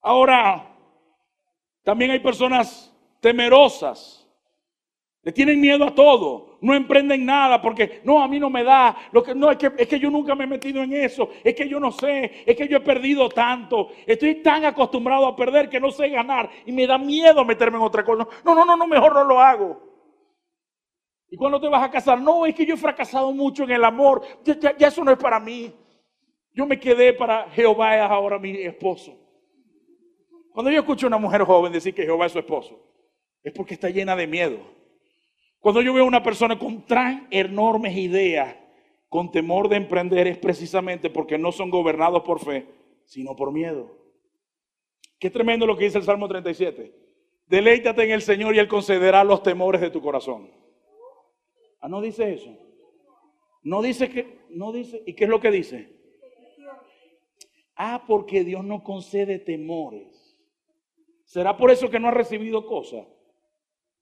Ahora, también hay personas temerosas. Le tienen miedo a todo. No emprenden nada porque no, a mí no me da. Lo que, no, es que, es que yo nunca me he metido en eso. Es que yo no sé. Es que yo he perdido tanto. Estoy tan acostumbrado a perder que no sé ganar. Y me da miedo meterme en otra cosa. No, no, no, no, mejor no lo hago. ¿Y cuando te vas a casar? No, es que yo he fracasado mucho en el amor. Ya, ya eso no es para mí. Yo me quedé para Jehová es ahora mi esposo. Cuando yo escucho a una mujer joven decir que Jehová es su esposo, es porque está llena de miedo. Cuando yo veo a una persona con tan enormes ideas, con temor de emprender, es precisamente porque no son gobernados por fe, sino por miedo. Qué tremendo lo que dice el Salmo 37. Deleítate en el Señor y Él concederá los temores de tu corazón. Ah, no dice eso. No dice que, no dice, ¿y qué es lo que dice? Ah, porque Dios no concede temores. ¿Será por eso que no has recibido cosas?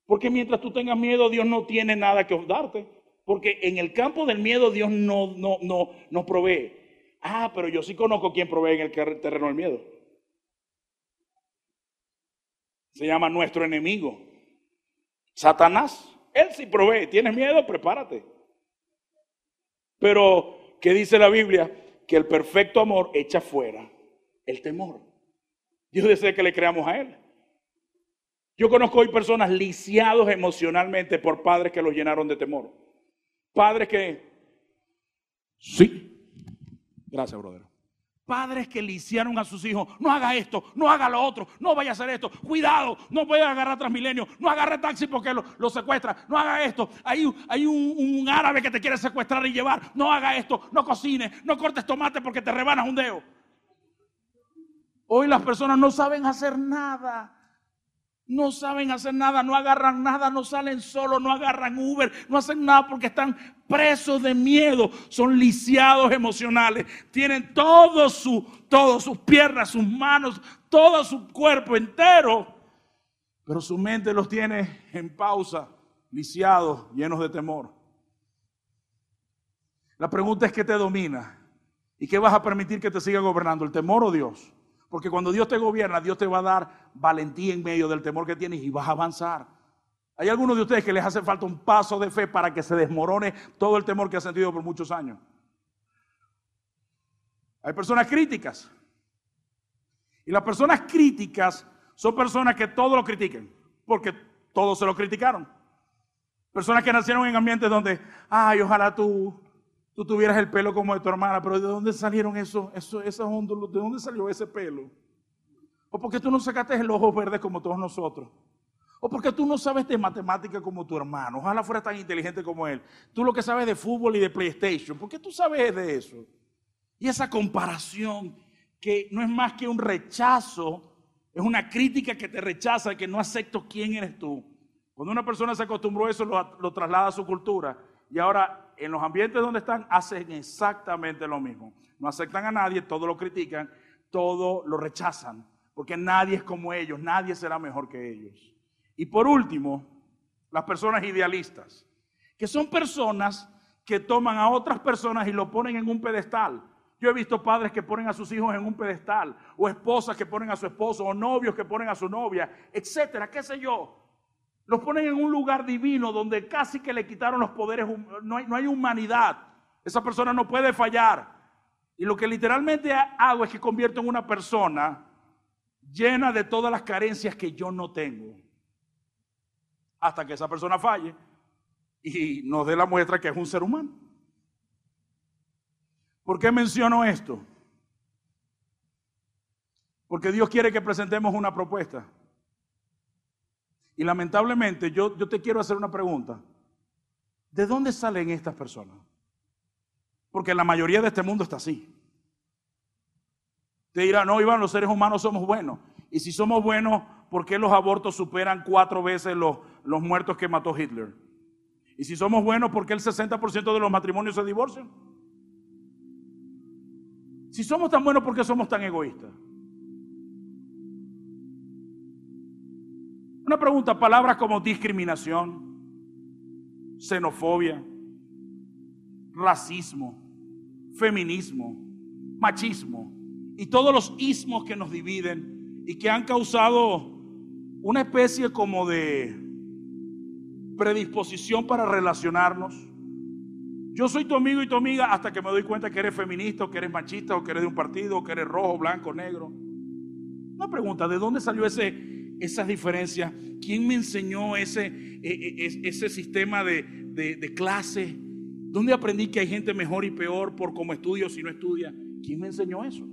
Porque mientras tú tengas miedo, Dios no tiene nada que darte. Porque en el campo del miedo Dios no, no, no, no provee. Ah, pero yo sí conozco quién provee en el terreno del miedo. Se llama nuestro enemigo. Satanás. Él sí provee. ¿Tienes miedo? Prepárate. Pero, ¿qué dice la Biblia? Que el perfecto amor echa fuera el temor. Dios desea que le creamos a Él. Yo conozco hoy personas lisiados emocionalmente por padres que los llenaron de temor. Padres que... Sí. Gracias, brother. Padres que lisiaron a sus hijos. No haga esto, no haga lo otro, no vaya a hacer esto. Cuidado, no vaya a agarrar Transmilenio, no agarre taxi porque lo, secuestra. No haga esto. Hay, hay un, un, árabe que te quiere secuestrar y llevar. No haga esto, no cocine, no cortes tomate porque te rebanas un dedo. Hoy las personas no saben hacer nada. No saben hacer nada, no agarran nada, no salen solos, no agarran Uber, no hacen nada porque están presos de miedo, son lisiados emocionales, tienen todo su, todas sus piernas, sus manos, todo su cuerpo entero, pero su mente los tiene en pausa, lisiados, llenos de temor. La pregunta es qué te domina y qué vas a permitir que te siga gobernando, el temor o Dios. Porque cuando Dios te gobierna, Dios te va a dar valentía en medio del temor que tienes y vas a avanzar. Hay algunos de ustedes que les hace falta un paso de fe para que se desmorone todo el temor que ha sentido por muchos años. Hay personas críticas. Y las personas críticas son personas que todo lo critiquen, porque todos se lo criticaron. Personas que nacieron en ambientes donde, ay, ojalá tú tú tuvieras el pelo como de tu hermana, pero ¿de dónde salieron esos, esos? ¿De dónde salió ese pelo? ¿O porque tú no sacaste el ojo verde como todos nosotros? ¿O porque tú no sabes de matemática como tu hermano? Ojalá fuera tan inteligente como él. Tú lo que sabes de fútbol y de PlayStation, ¿por qué tú sabes de eso? Y esa comparación que no es más que un rechazo, es una crítica que te rechaza, que no acepto quién eres tú. Cuando una persona se acostumbró a eso, lo, lo traslada a su cultura y ahora en los ambientes donde están hacen exactamente lo mismo. No aceptan a nadie, todo lo critican, todo lo rechazan, porque nadie es como ellos, nadie será mejor que ellos. Y por último, las personas idealistas, que son personas que toman a otras personas y lo ponen en un pedestal. Yo he visto padres que ponen a sus hijos en un pedestal, o esposas que ponen a su esposo, o novios que ponen a su novia, etcétera, qué sé yo. Los ponen en un lugar divino donde casi que le quitaron los poderes, no hay, no hay humanidad. Esa persona no puede fallar. Y lo que literalmente hago es que convierto en una persona llena de todas las carencias que yo no tengo. Hasta que esa persona falle y nos dé la muestra que es un ser humano. ¿Por qué menciono esto? Porque Dios quiere que presentemos una propuesta. Y lamentablemente yo, yo te quiero hacer una pregunta. ¿De dónde salen estas personas? Porque la mayoría de este mundo está así. Te dirá, no, Iván, los seres humanos somos buenos. Y si somos buenos, ¿por qué los abortos superan cuatro veces los, los muertos que mató Hitler? Y si somos buenos, ¿por qué el 60% de los matrimonios se divorcian? Si somos tan buenos, ¿por qué somos tan egoístas? Una pregunta, palabras como discriminación, xenofobia, racismo, feminismo, machismo y todos los ismos que nos dividen y que han causado una especie como de predisposición para relacionarnos. Yo soy tu amigo y tu amiga hasta que me doy cuenta que eres feminista o que eres machista o que eres de un partido o que eres rojo, blanco, negro. Una pregunta, ¿de dónde salió ese, esas diferencias? ¿Quién me enseñó ese, e, e, ese sistema de, de, clase? ¿Dónde aprendí que hay gente mejor y peor por cómo estudia o si no estudia? ¿Quién me enseñó eso?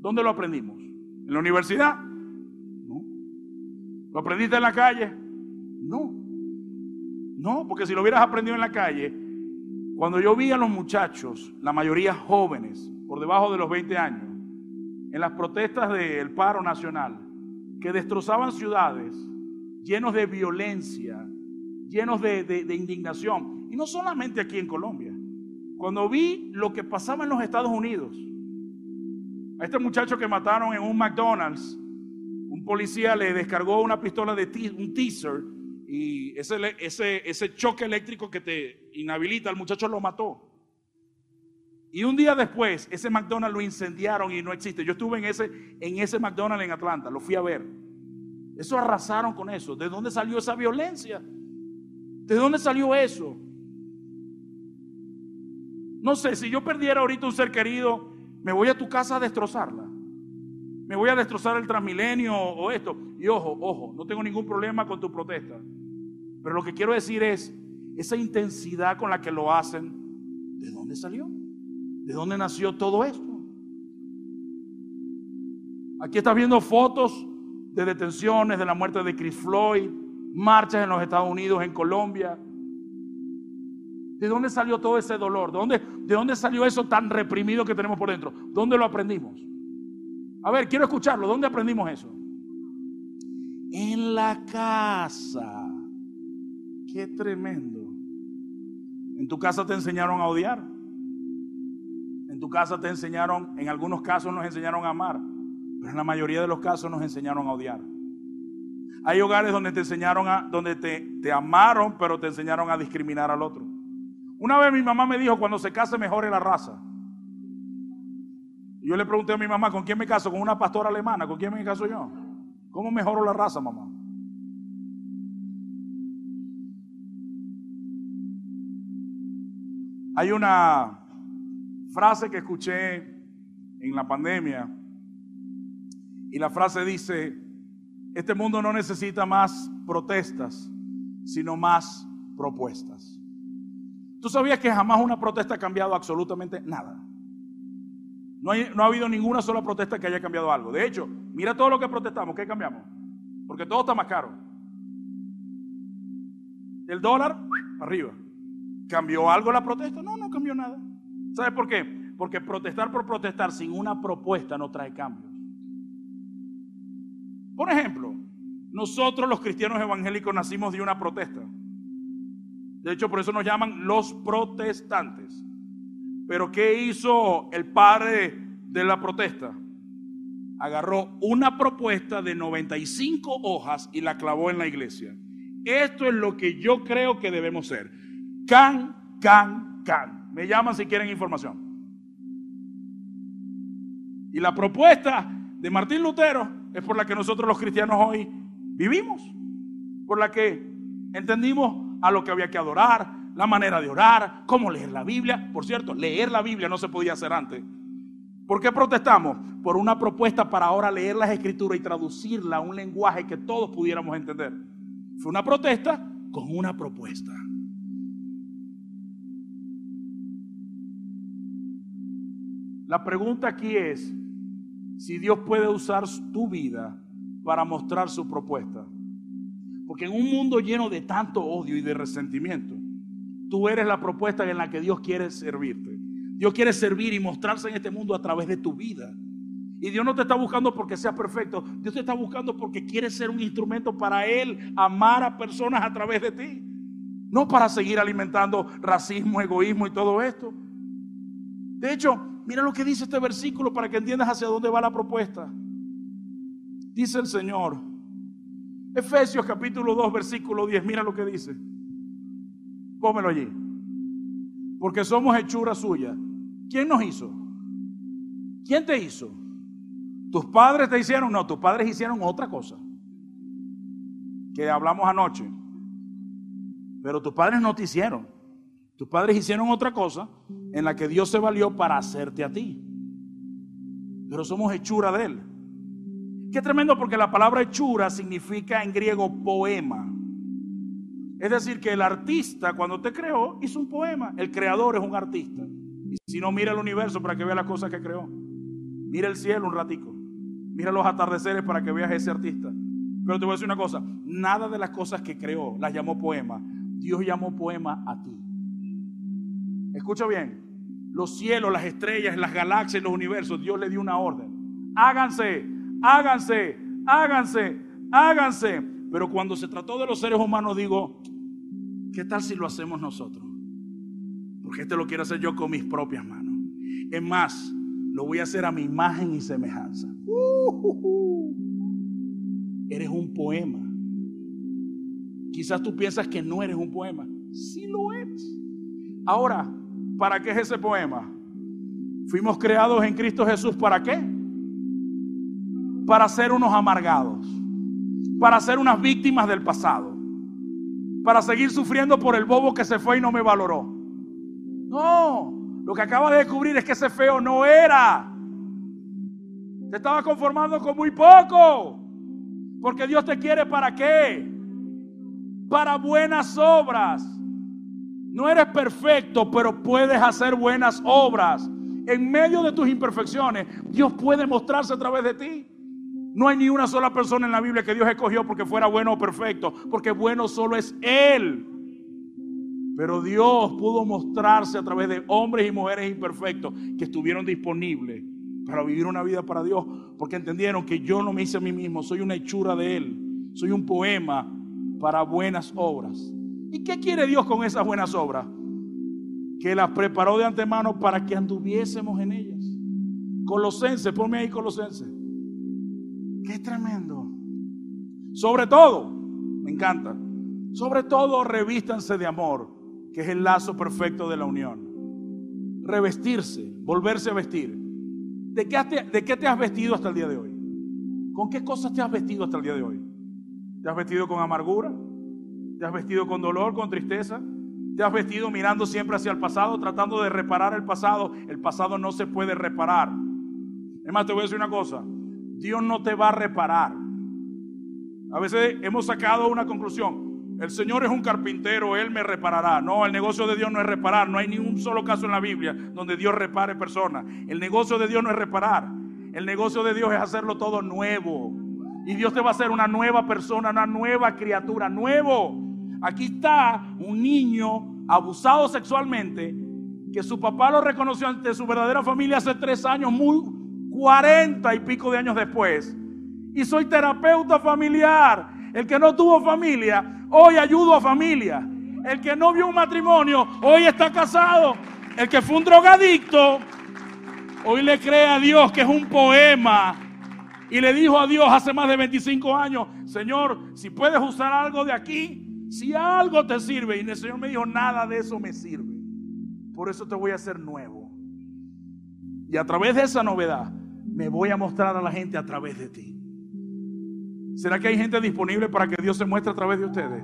¿Dónde lo aprendimos? ¿En la universidad? No. ¿Lo aprendiste en la calle? No. No, porque si lo hubieras aprendido en la calle, cuando yo vi a los muchachos, la mayoría jóvenes, por debajo de los 20 años, en las protestas del paro nacional, que destrozaban ciudades llenos de violencia, llenos de, de indignación, y no solamente aquí en Colombia, cuando vi lo que pasaba en los Estados Unidos, a este muchacho que mataron en un McDonald's, un policía le descargó una pistola de un teaser y ese, ese, ese choque eléctrico que te inhabilita, el muchacho lo mató. Y un día después, ese McDonald's lo incendiaron y no existe. Yo estuve en ese, en ese McDonald's en Atlanta, lo fui a ver. Eso arrasaron con eso. ¿De dónde salió esa violencia? ¿De dónde salió eso? No sé, si yo perdiera ahorita un ser querido, me voy a tu casa a destrozarla. Me voy a destrozar el Transmilenio o esto. Y ojo, ojo, no tengo ningún problema con tu protesta. Pero lo que quiero decir es, esa intensidad con la que lo hacen, ¿de dónde salió? ¿De dónde nació todo esto? Aquí estás viendo fotos de detenciones, de la muerte de Chris Floyd, marchas en los Estados Unidos, en Colombia. ¿De dónde salió todo ese dolor? ¿De dónde, ¿De dónde salió eso tan reprimido que tenemos por dentro? ¿Dónde lo aprendimos? A ver, quiero escucharlo. ¿Dónde aprendimos eso? En la casa. Qué tremendo. En tu casa te enseñaron a odiar. Tu casa te enseñaron, en algunos casos nos enseñaron a amar, pero en la mayoría de los casos nos enseñaron a odiar. Hay hogares donde te enseñaron a, donde te, te amaron, pero te enseñaron a discriminar al otro. Una vez mi mamá me dijo, cuando se case mejore la raza. Yo le pregunté a mi mamá, ¿con quién me caso? ¿Con una pastora alemana? ¿Con quién me caso yo? ¿Cómo mejoro la raza, mamá? Hay una frase que escuché en la pandemia y la frase dice, este mundo no necesita más protestas, sino más propuestas. ¿Tú sabías que jamás una protesta ha cambiado absolutamente nada? No, no, ha habido ninguna sola protesta que haya cambiado algo. De hecho, mira todo lo que protestamos, ¿qué cambiamos? Porque todo está más caro. El dólar, arriba. ¿Cambió algo la protesta? No, no cambió nada. ¿Sabes por qué? Porque protestar por protestar sin una propuesta no trae cambios. Por ejemplo, nosotros los cristianos evangélicos nacimos de una protesta. De hecho, por eso nos llaman los protestantes. Pero ¿qué hizo el padre de la protesta? agarró una propuesta de 95 hojas y la clavó en la iglesia. Esto es lo que yo creo que debemos ser. Can, can, can. Me llaman si quieren información. Y la propuesta de Martín Lutero es por la que nosotros los cristianos hoy vivimos. Por la que entendimos a lo que había que adorar, la manera de orar, cómo leer la Biblia. Por cierto, leer la Biblia no se podía hacer antes. ¿Por qué protestamos? Por una propuesta para ahora leer las escrituras y traducirla a un lenguaje que todos pudiéramos entender. Fue una protesta con una propuesta. La pregunta aquí es si Dios puede usar tu vida para mostrar su propuesta. Porque en un mundo lleno de tanto odio y de resentimiento, tú eres la propuesta en la que Dios quiere servirte. Dios quiere servir y mostrarse en este mundo a través de tu vida. Y Dios no te está buscando porque seas perfecto. Dios te está buscando porque quiere ser un instrumento para Él amar a personas a través de ti. No para seguir alimentando racismo, egoísmo y todo esto. De hecho, mira lo que dice este versículo para que entiendas hacia dónde va la propuesta. Dice el Señor. Efesios capítulo 2, versículo 10. Mira lo que dice. Pómelo allí. Porque somos hechura suya ¿Quién nos hizo? ¿Quién te hizo? ¿Tus padres te hicieron? No, tus padres hicieron otra cosa. Que hablamos anoche. Pero tus padres no te hicieron. Tus padres hicieron otra cosa en la que Dios se valió para hacerte a ti. Pero somos hechura de Él. Qué tremendo porque la palabra hechura significa en griego poema. Es decir, que el artista cuando te creó hizo un poema. El creador es un artista. Si no, mira el universo para que vea las cosas que creó. Mira el cielo un ratico. Mira los atardeceres para que veas ese artista. Pero te voy a decir una cosa, nada de las cosas que creó las llamó poema. Dios llamó poema a ti. Escucha bien, los cielos, las estrellas, las galaxias, los universos, Dios le dio una orden. Háganse, háganse, háganse, háganse. Pero cuando se trató de los seres humanos, digo, ¿qué tal si lo hacemos nosotros? Porque este lo quiero hacer yo con mis propias manos. Es más, lo voy a hacer a mi imagen y semejanza. Eres un poema. Quizás tú piensas que no eres un poema. Sí lo eres. Ahora, ¿para qué es ese poema? Fuimos creados en Cristo Jesús. ¿Para qué? Para ser unos amargados. Para ser unas víctimas del pasado. Para seguir sufriendo por el bobo que se fue y no me valoró no, lo que acaba de descubrir es que ese feo no era. Te estaba conformando con muy poco. Porque Dios te quiere para qué? Para buenas obras. No eres perfecto, pero puedes hacer buenas obras. En medio de tus imperfecciones, Dios puede mostrarse a través de ti. No hay ni una sola persona en la Biblia que Dios escogió porque fuera bueno o perfecto, porque bueno solo es Él. Pero Dios pudo mostrarse a través de hombres y mujeres imperfectos que estuvieron disponibles para vivir una vida para Dios, porque entendieron que yo no me hice a mí mismo, soy una hechura de Él, soy un poema para buenas obras. ¿Y qué quiere Dios con esas buenas obras? Que las preparó de antemano para que anduviésemos en ellas. Colosenses, ponme ahí Colosenses. Qué tremendo. Sobre todo, me encanta, sobre todo revístanse de amor que es el lazo perfecto de la unión. Revestirse, volverse a vestir. ¿De qué, te, ¿De qué te has vestido hasta el día de hoy? ¿Con qué cosas te has vestido hasta el día de hoy? ¿Te has vestido con amargura? ¿Te has vestido con dolor, con tristeza? ¿Te has vestido mirando siempre hacia el pasado, tratando de reparar el pasado? El pasado no se puede reparar. Es más, te voy a decir una cosa. Dios no te va a reparar. A veces hemos sacado una conclusión. El Señor es un carpintero, Él me reparará. No, el negocio de Dios no es reparar. No hay ni un solo caso en la Biblia donde Dios repare personas. El negocio de Dios no es reparar. El negocio de Dios es hacerlo todo nuevo. Y Dios te va a hacer una nueva persona, una nueva criatura, nuevo. Aquí está un niño abusado sexualmente que su papá lo reconoció ante su verdadera familia hace tres años, muy cuarenta y pico de años después. Y soy terapeuta familiar el que no tuvo familia, hoy ayudo a familia. El que no vio un matrimonio, hoy está casado. El que fue un drogadicto, hoy le cree a Dios que es un poema y le dijo a Dios hace más de 25 años, Señor, si puedes usar algo de aquí, si algo te sirve. Y el Señor me dijo, nada de eso me sirve. Por eso te voy a hacer nuevo. Y a través de esa novedad, me voy a mostrar a la gente a través de ti. ¿Será que hay gente disponible para que Dios se muestre a través de ustedes?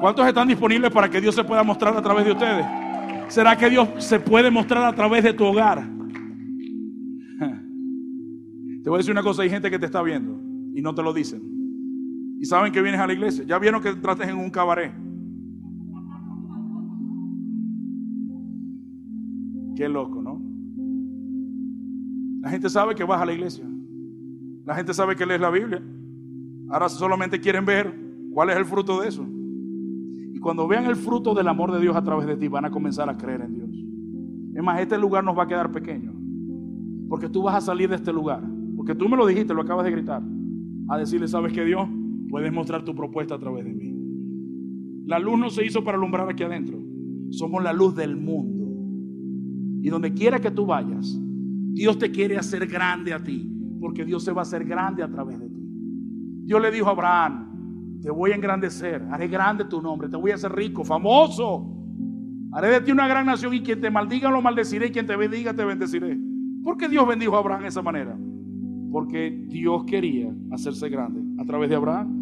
¿Cuántos están disponibles para que Dios se pueda mostrar a través de ustedes? ¿Será que Dios se puede mostrar a través de tu hogar? Te voy a decir una cosa, hay gente que te está viendo y no te lo dicen. Y saben que vienes a la iglesia. Ya vieron que trates en un cabaret. Qué loco, ¿no? La gente sabe que vas a la iglesia. La gente sabe que lees la Biblia. Ahora solamente quieren ver cuál es el fruto de eso. Y cuando vean el fruto del amor de Dios a través de ti, van a comenzar a creer en Dios. Es más, este lugar nos va a quedar pequeño. Porque tú vas a salir de este lugar. Porque tú me lo dijiste, lo acabas de gritar. A decirle, ¿sabes que Dios? Puedes mostrar tu propuesta a través de mí. La luz no se hizo para alumbrar aquí adentro. Somos la luz del mundo. Y donde quiera que tú vayas, Dios te quiere hacer grande a ti. Porque Dios se va a hacer grande a través de ti. Dios le dijo a Abraham, te voy a engrandecer, haré grande tu nombre, te voy a hacer rico, famoso. Haré de ti una gran nación y quien te maldiga lo maldeciré y quien te bendiga te bendeciré. ¿Por qué Dios bendijo a Abraham de esa manera? Porque Dios quería hacerse grande a través de Abraham.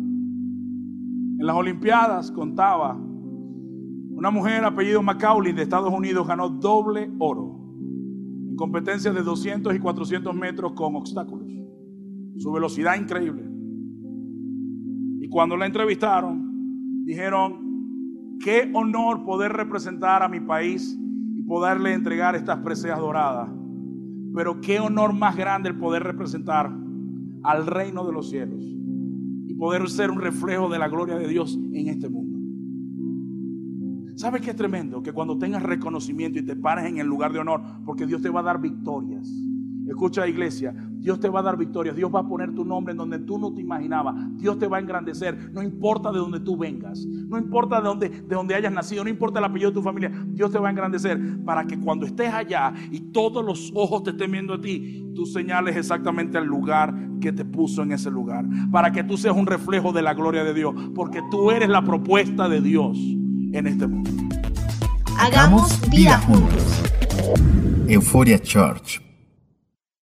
En las Olimpiadas contaba una mujer apellido Macaulay de Estados Unidos ganó doble oro en competencias de 200 y 400 metros con obstáculos. Su velocidad increíble cuando la entrevistaron, dijeron, qué honor poder representar a mi país y poderle entregar estas preseas doradas. Pero qué honor más grande el poder representar al reino de los cielos y poder ser un reflejo de la gloria de Dios en este mundo. ¿Sabes qué es tremendo? Que cuando tengas reconocimiento y te pares en el lugar de honor, porque Dios te va a dar victorias. Escucha iglesia, Dios te va a dar victorias, Dios va a poner tu nombre en donde tú no te imaginabas, Dios te va a engrandecer, no importa de donde tú vengas, no importa de donde, de donde hayas nacido, no importa el apellido de tu familia, Dios te va a engrandecer para que cuando estés allá y todos los ojos te estén viendo a ti, tú señales exactamente el lugar que te puso en ese lugar, para que tú seas un reflejo de la gloria de Dios, porque tú eres la propuesta de Dios en este mundo. Hagamos vida juntos. Euforia Church